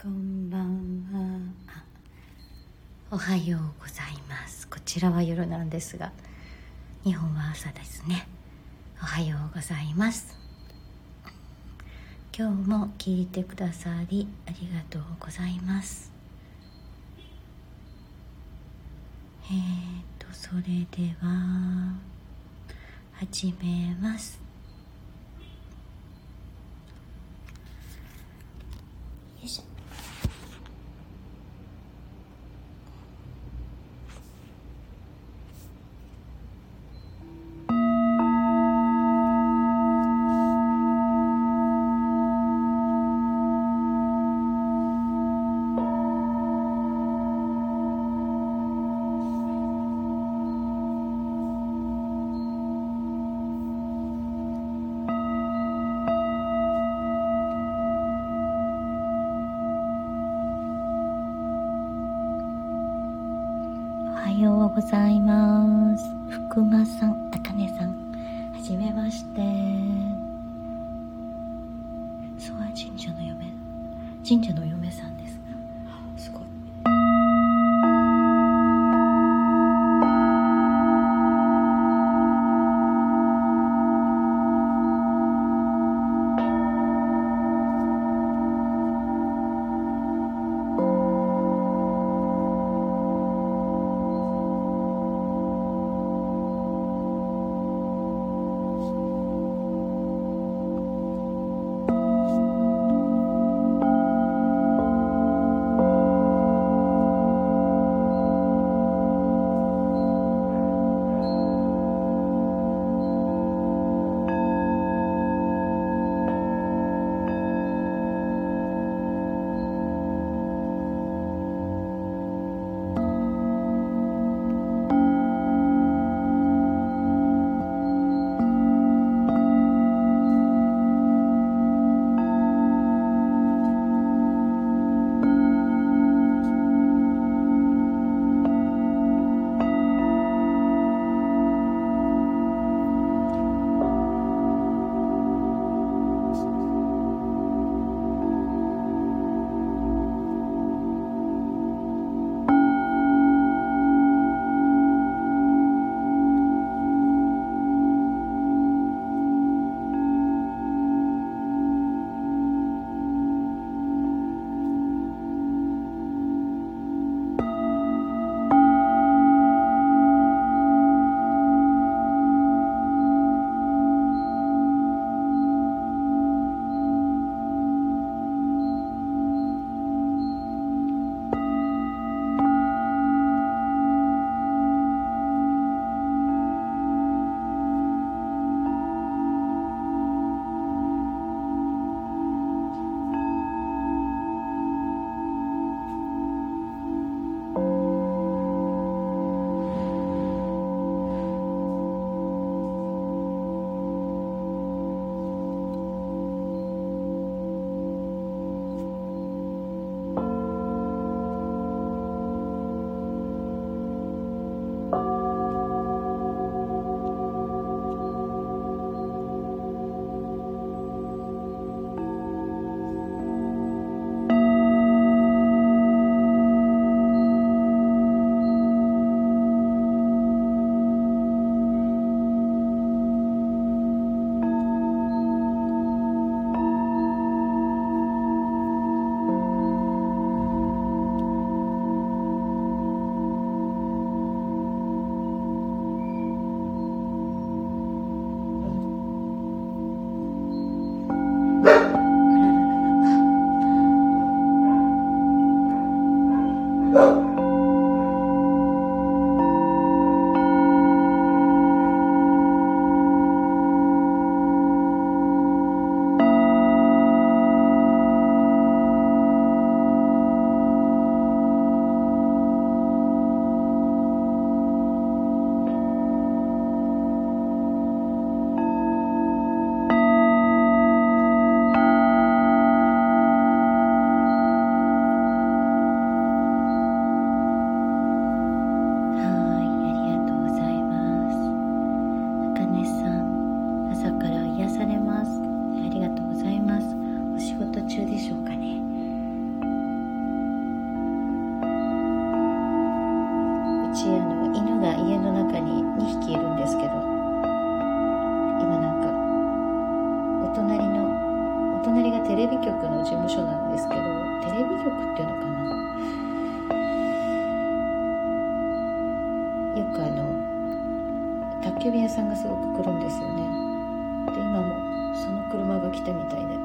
こんばんは。おはようございます。こちらは夜なんですが日本は朝ですね。おはようございます。今日も聞いてくださりありがとうございます。えーとそれでは始めます。ようございます。福間さんあかねさんはじめまして。諏訪神社の嫁。神社の嫁。Oh! のかなよくあの宅急便屋さんがすごく来るんですよね。で今もその車が来たみたいで。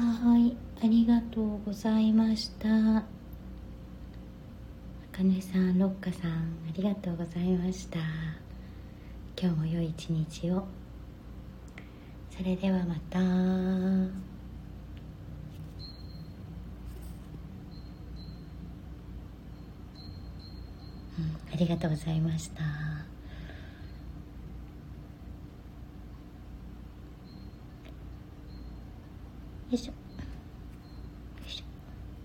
はい、ありがとうございました。あかねさん、ロッカさん、ありがとうございました。今日も良い一日を。それではまたありがとうございましたよいしょ。